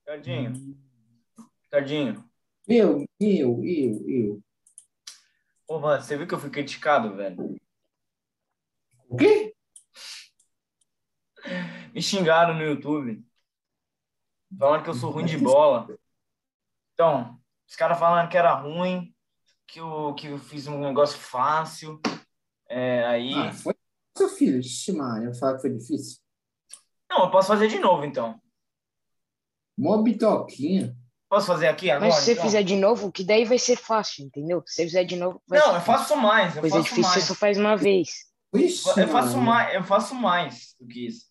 Ricardinho. Ricardinho. Eu, eu, eu, eu. Ô, mano, você viu que eu fui criticado, velho? O quê? Me xingaram no YouTube. Falando que eu sou ruim de bola. Então, os caras falando que era ruim, que eu, que eu fiz um negócio fácil. É, aí. Ah, foi seu filho. Ixi, Maria, eu falar que foi difícil. Não, eu posso fazer de novo, então. Mó bitoquinha. Posso fazer aqui agora? Mas se você então? fizer de novo, que daí vai ser fácil, entendeu? Se você fizer de novo, vai Não, ser eu fácil. faço mais. Eu Coisa faço difícil, você mais. só faz uma vez. Ixi, Eu faço mais, eu faço mais do que isso.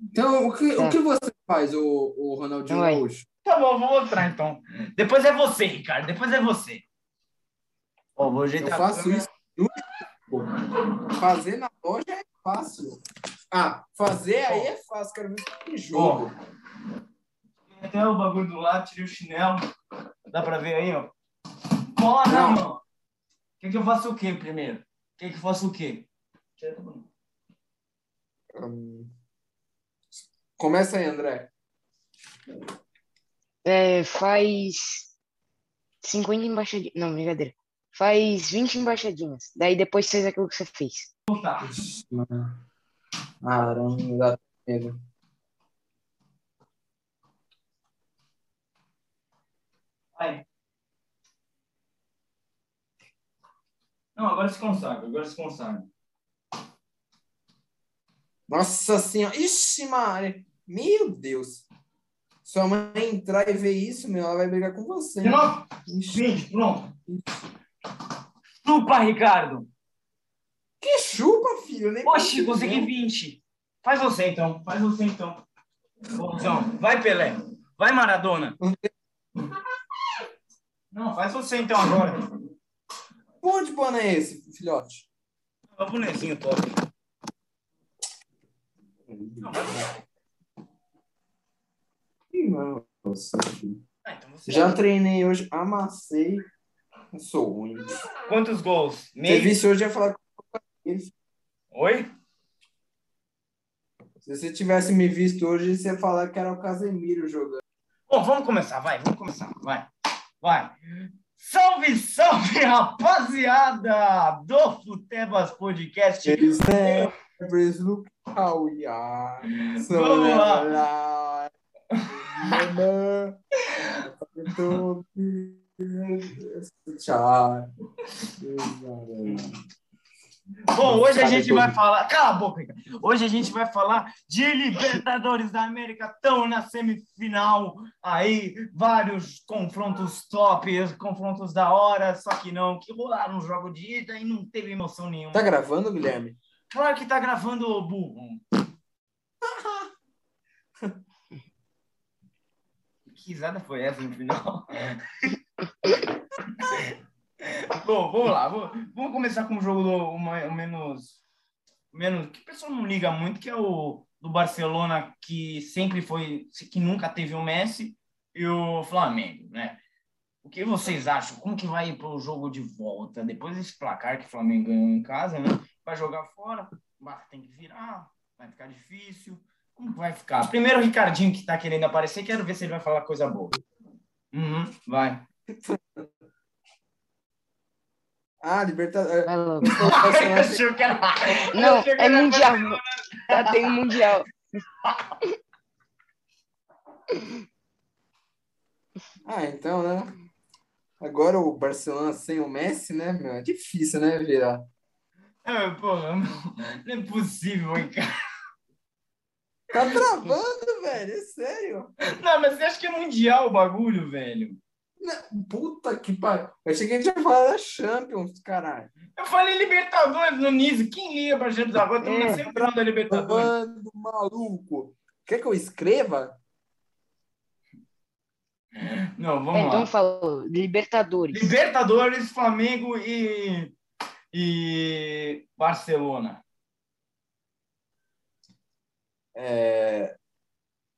Então, o que, Tá. o que você faz, o, o Ronaldinho. Gaúcho? Tá bom, vou mostrar então. Depois é você, Ricardo. Depois é você. Ó, vou Eu ajeitar. a faço isso. Fazer na loja é fácil. Ah, fazer aí é fácil. Quero ver que jogo. Até o bagulho do lado, tirei o chinelo. Dá pra ver aí, ó. Cola na Não. mão. Quer que eu faça o quê primeiro? Quer que eu faça o quê? Hum. Começa aí, André. É, faz 50 embaixadinhas. Não, brincadeira. Faz 20 embaixadinhas. Daí depois faz aquilo que você fez. Tá. Caramba, dá Vai. Não, agora se consagra. Agora se consagra. Nossa senhora. Ixi, Maria. Meu Deus. Sua mãe entrar e ver isso, meu, ela vai brigar com você. Ixi. 20, pronto. Chupa, Ricardo. Que chupa, filho. Nem Oxi, consegui. consegui 20. Faz você então. Faz você então. Bonzão. Vai, Pelé. Vai, Maradona. Não, faz você então agora. Pô, de boné é esse, filhote? É o bonezinho top. Não, Nossa. Ah, então. Já treinei hoje, amassei. Eu sou ruim. Quantos gols? Meio. visse hoje, ia falar com. Oi? Se você tivesse me visto hoje, você ia falar que era o Casemiro jogando. Bom, vamos começar, vai, vamos começar, vai, vai. Salve, salve, rapaziada do Futebas Podcast. Eles we are. So Vamos lá. lá. Tchau. Bom, hoje a gente vai falar. Cala a boca, cara. Hoje a gente vai falar de Libertadores da América, estão na semifinal. Aí, vários confrontos top, confrontos da hora, só que não, que rolaram um jogo de ida e não teve emoção nenhuma. Tá gravando, Guilherme? Claro que tá gravando burro. que risada foi essa no final? Bom, vamos lá. Vamos começar com o jogo do o menos, menos. Que o pessoal não liga muito, que é o do Barcelona, que sempre foi. que nunca teve o Messi, e o Flamengo, né? O que vocês acham? Como que vai para o jogo de volta? Depois desse placar que o Flamengo ganhou em casa, né? Vai jogar fora, tem que virar, vai ficar difícil. Como que vai ficar? Primeiro o Ricardinho que tá querendo aparecer, quero ver se ele vai falar coisa boa. Uhum, vai. Ah, Libertadores. Achei que era- Não, que é mundial. Já tem um mundial. Ah, então, né? Agora o Barcelona sem o Messi, né, meu? É difícil, né, virar. É, pô, não, não é possível, hein, cara. Tá travando, velho, é sério. Não, mas você acha que é mundial o bagulho, velho? Puta que pariu. Eu achei que a gente ia falar da Champions, caralho. Eu falei Libertadores no início. Quem liga pra Champions agora? Estamos na É. semifinal da Libertadores. Mano, maluco. Quer que eu escreva? Não, É, vamos então lá. falou, Libertadores. Libertadores, Flamengo e, e Barcelona. É...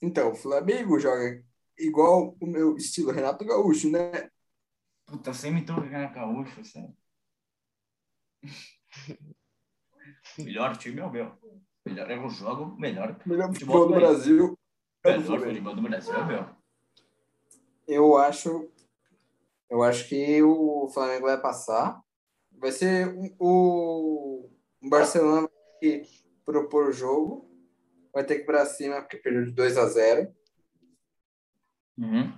Então, o Flamengo joga igual o meu estilo Renato Gaúcho, né? Puta, você imitou o Renato Gaúcho, sério. Melhor time é o meu. Melhor eu jogo, melhor. Melhor Futebol futebol do Brasil. melhor futebol do Brasil é meu. Eu acho. Eu acho que o Flamengo vai passar. Vai ser o, o Barcelona que propor o jogo. Vai ter que ir pra cima, porque perdeu de 2 a 0 Uhum.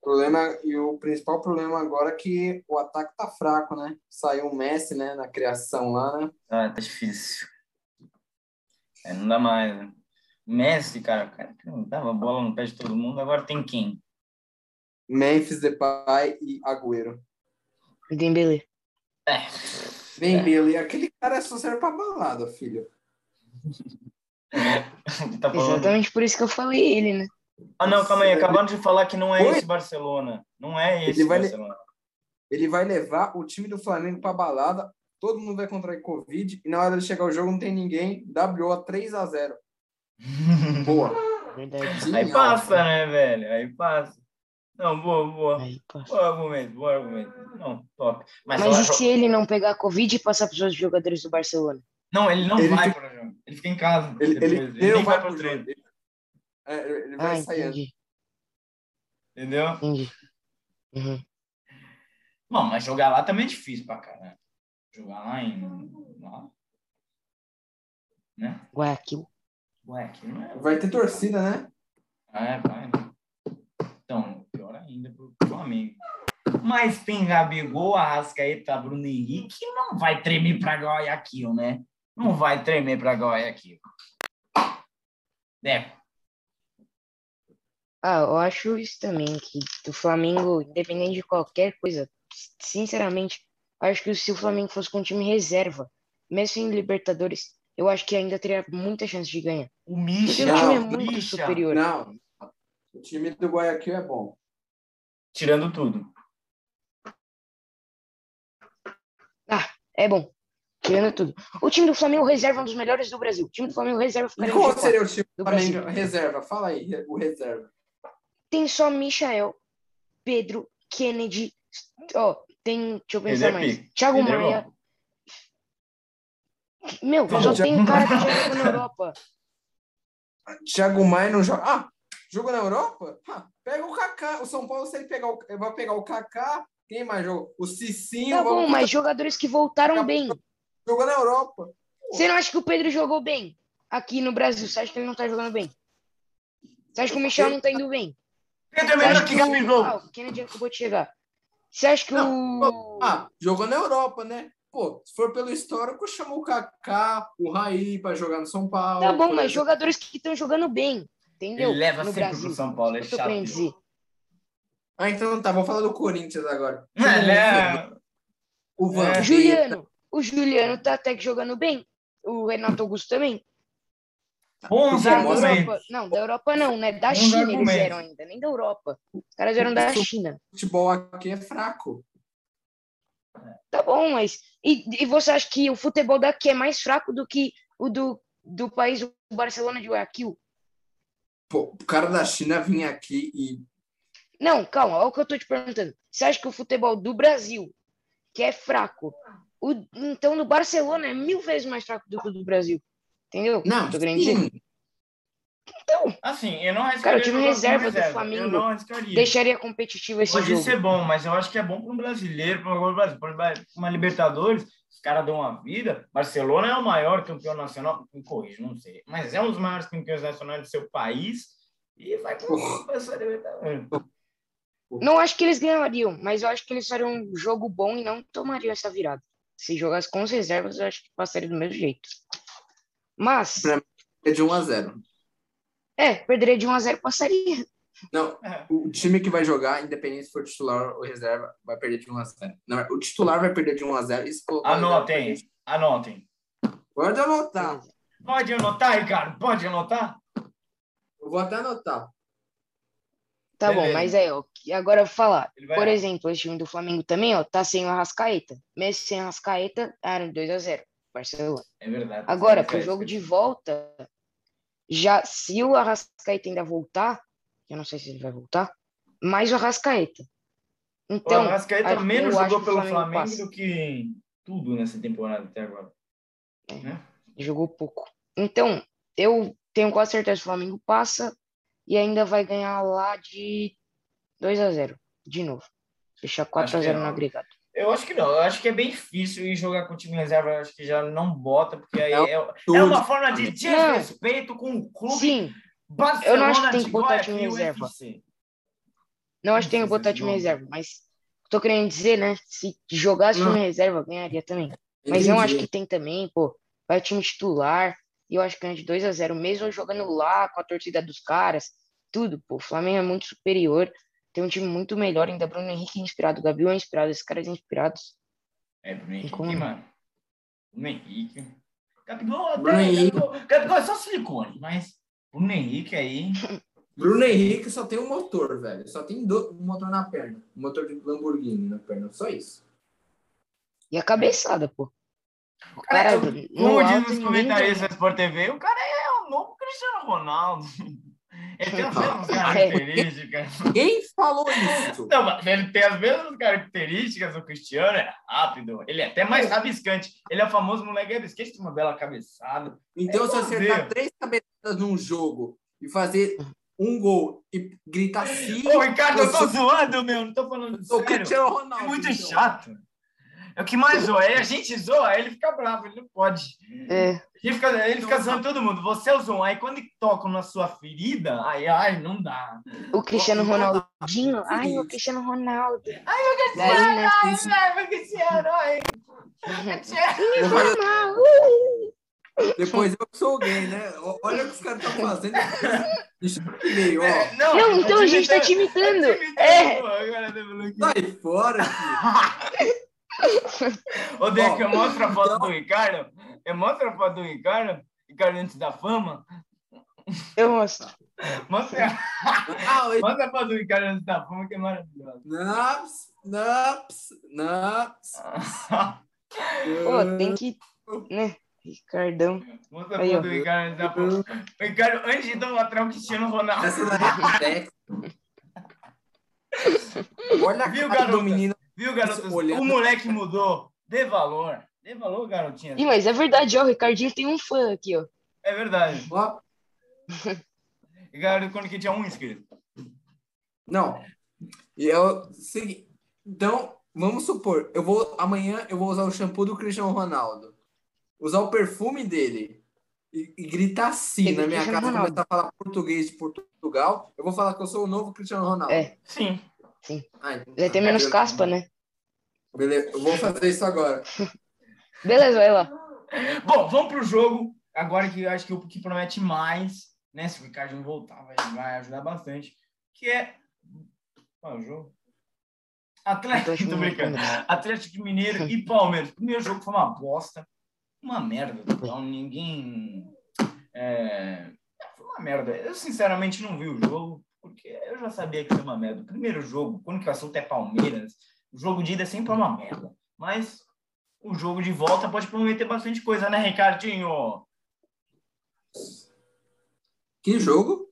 problema E o principal problema agora é que o ataque tá fraco, né? Saiu o Messi, né? Na criação lá, né? Ah, tá difícil. É, não dá mais. Né? Messi, cara, o cara que não dava bola no pé de todo mundo, agora tem quem? Memphis, Depay e Agüero. O Dembele. É. Vem, Billy. Aquele cara só serve pra balada, filho. tá. Exatamente por isso que eu falei ele, né? Ah, não, calma aí. Acabaram de falar que não é Oi? esse Barcelona. Não é esse Ele vai- Barcelona. Ele vai levar o time do Flamengo pra balada. Todo mundo vai contrair Covid. E na hora de chegar o jogo não tem ninguém. WO 3 a 0 Boa. Verdade. Aí passa, né, velho? Aí passa. Não, boa, boa. Aí, passa. Bom argumento, bom argumento. Não, top. Mas, Mas e acho- se ele não pegar Covid e passar para os outros jogadores do Barcelona? Não, ele não Ele vai fica- pro jogo. Ele fica em casa. Ele, ele, ele nem não vai vai pro pro treino. treino. É, ele vai Ah, sair. entendi. Entendeu? Entendi. Uhum. Bom, mas jogar lá também é difícil pra caramba. Jogar lá em. Lá. Né? Guayaquil. Não é. Vai ter torcida, né? Ah, é, vai. Então, pior ainda pro Flamengo. Mas tem Gabigol, Arrascaeta, Bruno Henrique, não vai tremer pra Guayaquil, né? Não vai tremer pra Guayaquil. Deco. Ah, eu acho isso também, que o Flamengo, independente de qualquer coisa, sinceramente, acho que se o Flamengo fosse com um time reserva, mesmo sem Libertadores, eu acho que ainda teria muita chance de ganhar. O Porque Misha. o time é muito Misha, superior. Não. O time do Guayaquil é bom. Tirando tudo. É bom. Tirando tudo. O time do Flamengo reserva é um dos melhores do Brasil. O time do Flamengo reserva E qual no G4. seria o time do do Flamengo Brasil. reserva? Fala aí, o reserva. Tem só Michael, Pedro, Kennedy. Ó, tem. Deixa eu pensar é mais. pica. Thiago Ele é Maia. bom. Meu, só tem cara que já jogou na Europa. Thiago Maia não joga. Ah, jogou na Europa? Ah, pega o Kaká. O São Paulo, se ele pegar o... vai pegar o Kaká, quem mais jogou? O Cicinho. Tá bom, mas jogadores que voltaram bem. Jogou na Europa. Você não acha que o Pedro jogou bem aqui no Brasil? Você acha que ele não tá jogando bem? Você acha que o Michel não tá indo bem? Pedro é melhor que. Gabigol. Ah, o Kennedy acabou de chegar. Você acha que o... Ah, jogou na Europa, né? Pô, se for pelo histórico, chama o Kaká, o Raí pra jogar no São Paulo. Tá bom, mas exemplo. jogadores que estão jogando bem, entendeu? Ele leva no sempre Brasil. pro São Paulo, é chato. Ah, então tá, vou falar do Corinthians agora. Ele é... O Van. É. Juliano. O Juliano tá até que jogando bem. O Renato Augusto também. Bons Da aí. Europa, não, da Europa não, né? Da Bons China eles argumentos. eram ainda, nem da Europa. Os caras eram da China. O futebol aqui é fraco. Tá bom, mas. E, e você acha que o futebol daqui é mais fraco do que o do, do país do Barcelona de Guayaquil? Pô, o cara da China vinha aqui e. Não, calma, olha o que eu tô te perguntando. Você acha que o futebol do Brasil, que é fraco, o, então do Barcelona é mil vezes mais fraco do que o do Brasil? Entendeu? Não, querendo dizer. sim. Então, Assim, eu não arriscaria Cara, o time com reserva do Flamengo Eu não arriscaria. deixaria competitivo esse Pode jogo. ser bom, mas eu acho que é bom para um brasileiro, para um Brasil. Pra uma Libertadores, os caras dão uma vida. Barcelona é o maior campeão nacional, me corrija, não sei, mas é um dos maiores campeões nacionais do seu país e vai com essa Libertadores. Não acho que eles ganhariam, mas eu acho que eles fariam um jogo bom e não tomariam essa virada. Se jogasse com as reservas, eu acho que passaria do mesmo jeito. Mas, Pra- É de 1 a 0 é, perderia de 1 a 0 passaria. Não, É. o time que vai jogar, independente se for titular ou reserva, vai perder de 1 a 0 Não, o titular vai perder de 1 a 0 e se colocar reserva, Anotem, anotem. Pode anotar. Pode anotar, Ricardo, pode anotar? Eu vou até anotar. Tá bom, Beleza. mas aí, ó, que- agora eu vou falar. Por exemplo, esse time do Flamengo também, ó, tá sem o Arrascaeta. Messi sem o Arrascaeta, era 2 a 0 Barcelona. É verdade. Agora, Você pro não jogo faz. de volta, já se o Arrascaeta ainda voltar, eu não sei se ele vai voltar, mais o Arrascaeta. Então, o Arrascaeta acho- menos acho jogou o pelo Flamengo Flamengo passa. do que tudo nessa temporada até agora. jogou pouco. Então, eu tenho quase certeza que o Flamengo passa. e ainda vai ganhar lá de 2 a 0 de novo. Deixar 4 a 0 não. no agregado. Eu acho que não. Eu acho que é bem difícil ir jogar com o time reserva. Eu acho que já não bota, porque aí É é, é uma forma de desrespeito com o clube Sim, Barcelona eu não acho que tem que botar time reserva. Não acho que tem que botar é time reserva, mas tô querendo dizer, né? Se jogasse time reserva, ganharia também. Mas eu acho Entendi. que tem também, pô, vai time titular, e eu acho que ganha de 2 a 0 mesmo jogando lá com a torcida dos caras, tudo, pô. O Flamengo é muito superior, tem um time muito melhor, ainda Bruno Henrique é inspirado, Gabriel é inspirado, esses caras inspirados. É, Bruno Henrique, como? mano. Bruno Henrique. Gabigol, até, Bruno Henrique. Gabigol, Gabigol é só silicone, mas Bruno Henrique aí. Bruno Henrique só tem um motor, velho. Só tem do- um motor na perna. Um motor de Lamborghini na perna. Só isso. E a cabeçada, pô. O Cara, cara, como diz alto, os ninguém comentaristas ganha. da Sport TV, o cara é o novo Cristiano Ronaldo. Ele tem as mesmas É. características. Quem falou isso? Não, mas ele tem as mesmas características, o Cristiano é rápido, ele é até mais rabiscante. Ele é o famoso moleque rabiscante, tem uma bela cabeçada. Então, É se acertar três cabeçadas num jogo e fazer um gol e gritar sim, Ô, Ricardo, eu tô zoando, meu, não tô falando sou o sério. Cristiano Ronaldo. É muito então. chato. É o que mais zoa. Aí a gente zoa, aí ele fica bravo, ele não pode. É, Ele fica, ele fica zoando todo mundo. Você é o zoom. Aí quando tocam na sua ferida, aí, ai, não dá. o Cristiano Ronaldinho, ai, o. Cristiano Ronaldo. Ai, Daí, Cristiano, né? ai, velho, meu Cristiano, ai. Cristiano. Ronaldo. Depois eu sou gay, né? O- Olha o que os caras estão fazendo. Deixa eu ver, ó. É, Não, então a gente tá te imitando. É. Sai fora, filho. Ô, Deco, Ó, eu mostro a foto então- do Ricardo. Eu mostro a foto do Ricardo. Ricardo antes da fama. Eu mostro. Mostra, Ah, esse- mostra a foto do Ricardo antes da fama, que é maravilhosa. Naps, naps, naps. Pô, tem que. Né? Ricardão. Mostra a foto do Ricardo antes da fama. O Ricardo, antes de idolatrar o Cristiano Ronaldo. Essa é. Olha a Viu, cara do menino. Viu, garoto? Olhando- O moleque mudou. Dê valor. Dê valor, garotinha. Ih, mas é verdade, ó. O Ricardinho tem um fã aqui, ó. É verdade. Ó, Ricardo, quando que tinha um inscrito. Não. E eu segui. Então, vamos supor, eu vou amanhã eu vou usar o shampoo do Cristiano Ronaldo. Usar o perfume dele e, e gritar sim Ele na minha Cristiano casa, Ronaldo. começar a falar português de Portugal, eu vou falar que eu sou o novo Cristiano Ronaldo. É. Sim. Ah, então ter tá. menos caspa, né? Beleza, eu vou fazer isso agora. Beleza, vai lá. Bom, vamos pro jogo. Agora que eu acho que o que promete mais, né? Se o Ricardinho voltar, vai, vai ajudar bastante. Que é. Qual é o jogo? Atlético, Atlético brincando. Mineiro. Atlético Mineiro e Palmeiras. O primeiro jogo foi uma bosta. Uma merda. Então, ninguém. é, Foi uma merda. Eu, sinceramente, não vi o jogo, porque eu já sabia que ia ser uma merda. O primeiro jogo, quando que o assunto é Palmeiras, o jogo de ida sempre é uma merda. Mas o jogo de volta pode prometer bastante coisa, né, Ricardinho? Que jogo?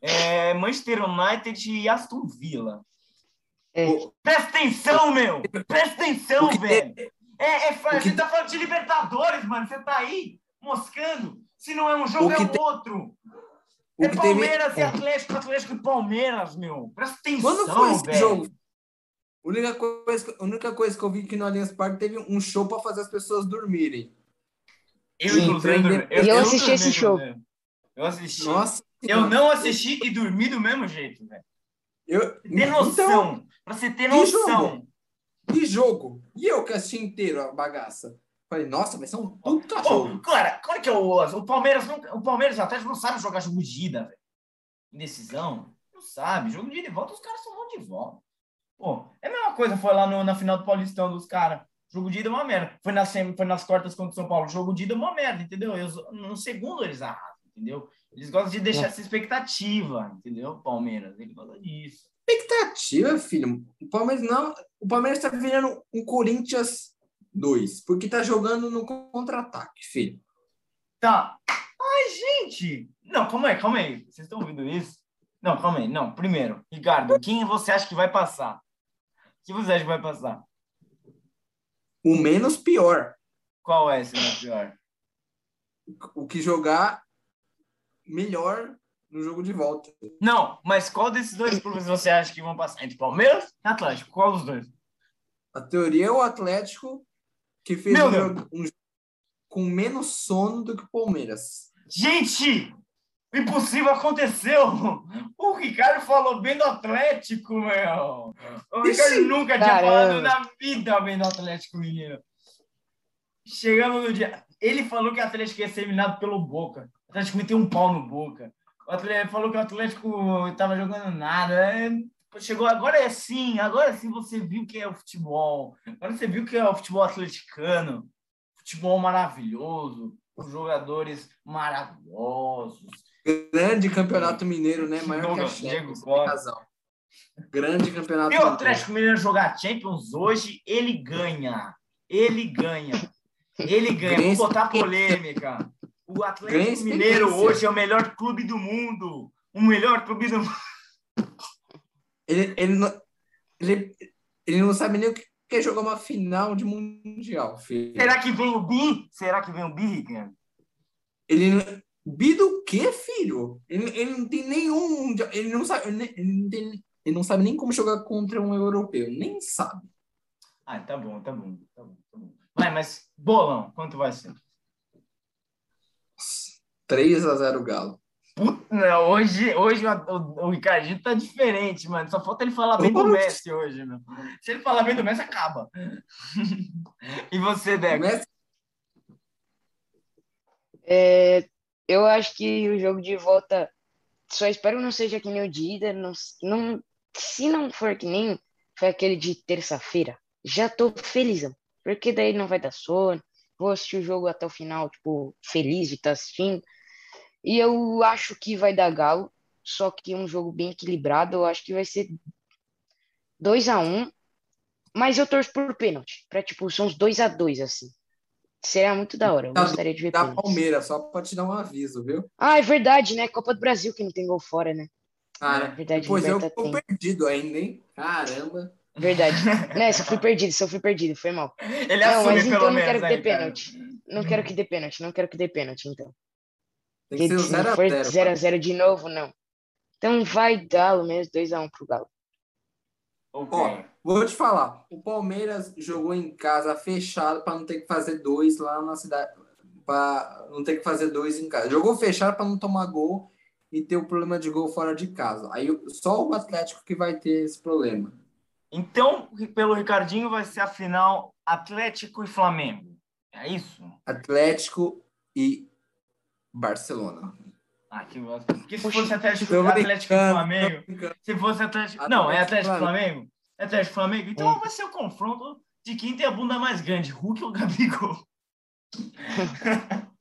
É Manchester United e Aston Villa. É. O- Presta atenção, meu! Presta atenção, O que velho! É, é, a o que gente tá falando de Libertadores, mano. Você tá aí moscando. Se não é um jogo, O é te- outro. O é que teve. Palmeiras e Atlético, Atlético e Palmeiras, meu. Presta atenção, Quando foi esse velho. jogo? A única, coisa, que- a única coisa que eu vi que no Allianz Parque teve um show para fazer as pessoas dormirem. Eu, Sim, inclusive, prende- dormi- E eu assisti esse show. inclusive. Eu assisti. Nossa. Eu não assisti e dormi do mesmo jeito, velho. Eu, Tem noção. Então, pra você ter que noção. jogo? que jogo? E eu que assisti inteiro a bagaça. Falei, nossa, vai ser um puta Ô, jogo. cara, claro que é o, o Palmeiras não, o Palmeiras Atlético não sabe jogar jogo de ida, velho. Indecisão. Não sabe. Jogo de ida e volta, os caras são bons de volta. Pô, é a mesma coisa, foi lá no- na final do Paulistão dos caras. Jogo de ida é uma merda. Foi, na, sem- foi nas quartas contra o São Paulo. Jogo de ida é uma merda, entendeu? Eu, no segundo eles arrasam, entendeu? Eles gostam de deixar essa expectativa, entendeu? Palmeiras, ele gosta disso. Expectativa, filho. O Palmeiras não. O Palmeiras tá virando um Corinthians 2, porque tá jogando no contra-ataque, filho. Tá. Ai, gente! Não, calma aí, calma aí. Vocês estão ouvindo isso? Não, calma aí. Não, primeiro, Ricardo, quem você acha que vai passar? Quem você acha que vai passar? O menos pior. Qual é esse meu pior? O que jogar melhor no jogo de volta. Não, mas qual desses dois clubes você acha que vão passar? Entre Palmeiras e Atlético? Qual dos dois? A teoria é o Atlético que fez Meu um jogo, um jogo com menos sono do que o Palmeiras. Gente, impossível aconteceu. O Ricardo falou bem do Atlético, meu. O Ixi, Ricardo nunca tinha caramba. falado na vida bem do Atlético Mineiro. Chegamos no dia. Ele falou que o Atlético ia ser eliminado pelo Boca. O Atlético meteu um pau no Boca. O Atlético falou que o Atlético estava jogando nada. É, Chegou agora é sim, agora sim você viu que é o futebol. Agora você viu que é o futebol atleticano. Futebol maravilhoso, com jogadores maravilhosos. Grande campeonato mineiro, né? Maior que a Champions. Razão. Grande campeonato Se o. Atlético Mineiro jogar Champions hoje, ele ganha. Ele ganha. Ele ganha. Vou botar polêmica. O Atlético. Mineiro hoje é o melhor clube do mundo. O melhor clube do mundo. Ele, ele, não, ele, ele não sabe nem o que é jogar uma final de mundial, filho. Será que vem o Bi? Será que vem o Bi, Ricardo? Ele Bi do quê, filho? Ele, ele não tem nenhum. mundial- Ele não sabe. Ele, ele não tem- ele não sabe nem como jogar contra um europeu. Nem sabe. Ah, tá bom, tá bom, tá bom, tá bom. Vai, mas bolão, quanto vai ser? 3 a 0 Galo. Não, hoje, hoje o, o, Ricardinho tá diferente, mano. Só falta ele falar bem do Messi hoje, meu. Se ele falar bem do Messi, acaba. e você, Deco? Messi, É, eu acho que o jogo de volta, só espero não seja que nem o de ida, não, não, se não for que nem foi aquele de terça-feira, já tô felizão, porque daí não vai dar sono, vou assistir o jogo até o final, tipo, feliz de estar assistindo, e eu acho que vai dar Galo, só que um jogo bem equilibrado, eu acho que vai ser 2 a 1 mas eu torço por pênalti, pra, tipo, são uns 2 a 2 assim. Seria muito da hora, eu Da- gostaria de ver da pênaltis. Palmeiras, só pra te dar um aviso, viu? Ah, é verdade, né? Copa do Brasil que não tem gol fora, né? Cara, É verdade, pois eu tô tem. perdido ainda, hein? Caramba. Verdade. Nessa, eu fui perdido, só fui perdido, foi mal. Ele Não, assume mas pelo então não menos, quero que né, dê pênalti. Não quero que dê pênalti, não quero que dê pênalti, então. Tem que ser Porque o se não 0 a for 0 0x0 de novo, não. Então vai Galo mesmo, 2x1 pro Galo. Ok. Ó, vou te falar. O Palmeiras jogou em casa fechado para não ter que fazer dois lá na cidade. Para não ter que fazer dois em casa. Jogou fechado para não tomar gol e ter o problema de gol fora de casa. Aí só o Atlético que vai ter esse problema. Então, pelo Ricardinho, vai ser a final Atlético e Flamengo. É isso? Atlético e Barcelona. Ah, que bosta. Porque se fosse Atlético, Atlético e brincando, Flamengo. Se fosse Atlético. Atlético Não, é Atlético e Flamengo. É Atlético e Flamengo. Então vai ser o confronto de quem tem a bunda mais grande, Hulk ou Gabigol.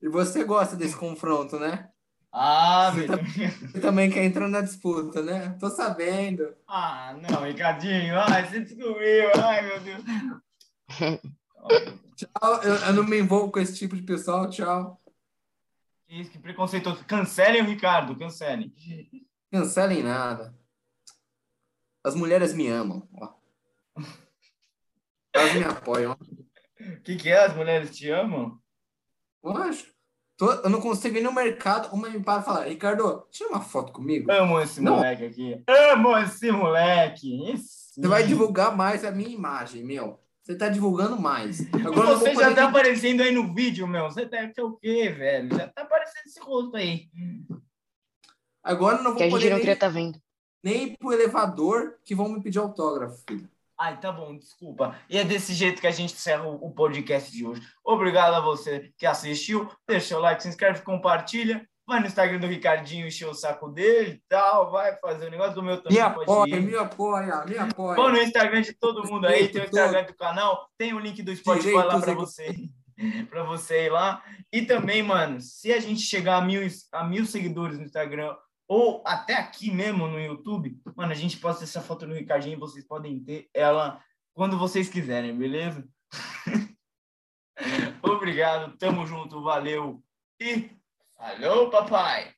E você gosta desse confronto, né? Ah, Você meu tá- Você também quer entrar na disputa, né? Tô sabendo. Ah, não, Ricardinho. Ai, você descobriu. Ai, meu Deus. Tchau, eu, eu não me envolvo com esse tipo de pessoal. Tchau. Isso, que preconceituoso. Cancelem o Ricardo, cancelem. Cancelem nada. As mulheres me amam. Ó. Elas me apoiam. O que, que é? As mulheres te amam? Lógico. Tô- eu não consigo ir no mercado. Uma me para e fala: Ricardo, tira uma foto comigo. Amo esse Não. moleque aqui. Amo esse moleque. Esse- Você vai divulgar mais a minha imagem, meu. Você tá divulgando mais. Agora Você vou já tá aparecendo aí no vídeo, meu. Você tá que é o quê, velho? Já tá aparecendo esse rosto aí. Agora não Que a vou gente poder não nem, queria estar vendo. nem ir pro elevador que vão me pedir autógrafo, filho. Ai, tá bom, desculpa. E é desse jeito que a gente encerra o o podcast de hoje. Obrigado a você que assistiu. Deixa o like, se inscreve, compartilha. Vai no Instagram do Ricardinho encher o saco dele e tal. Vai fazer o negócio do meu também. Me apoia, ir. me apoia, me apoia. Vão no Instagram de todo mundo aí, tem o Todo. Instagram do canal, tem o link do Spotify lá para você, para você ir lá. E também, mano, se a gente chegar a mil, a mil seguidores no Instagram ou até aqui mesmo no YouTube, mano, a gente posta essa foto no Ricardinho e vocês podem ter ela quando vocês quiserem, beleza? Obrigado, tamo junto, valeu e falou, papai!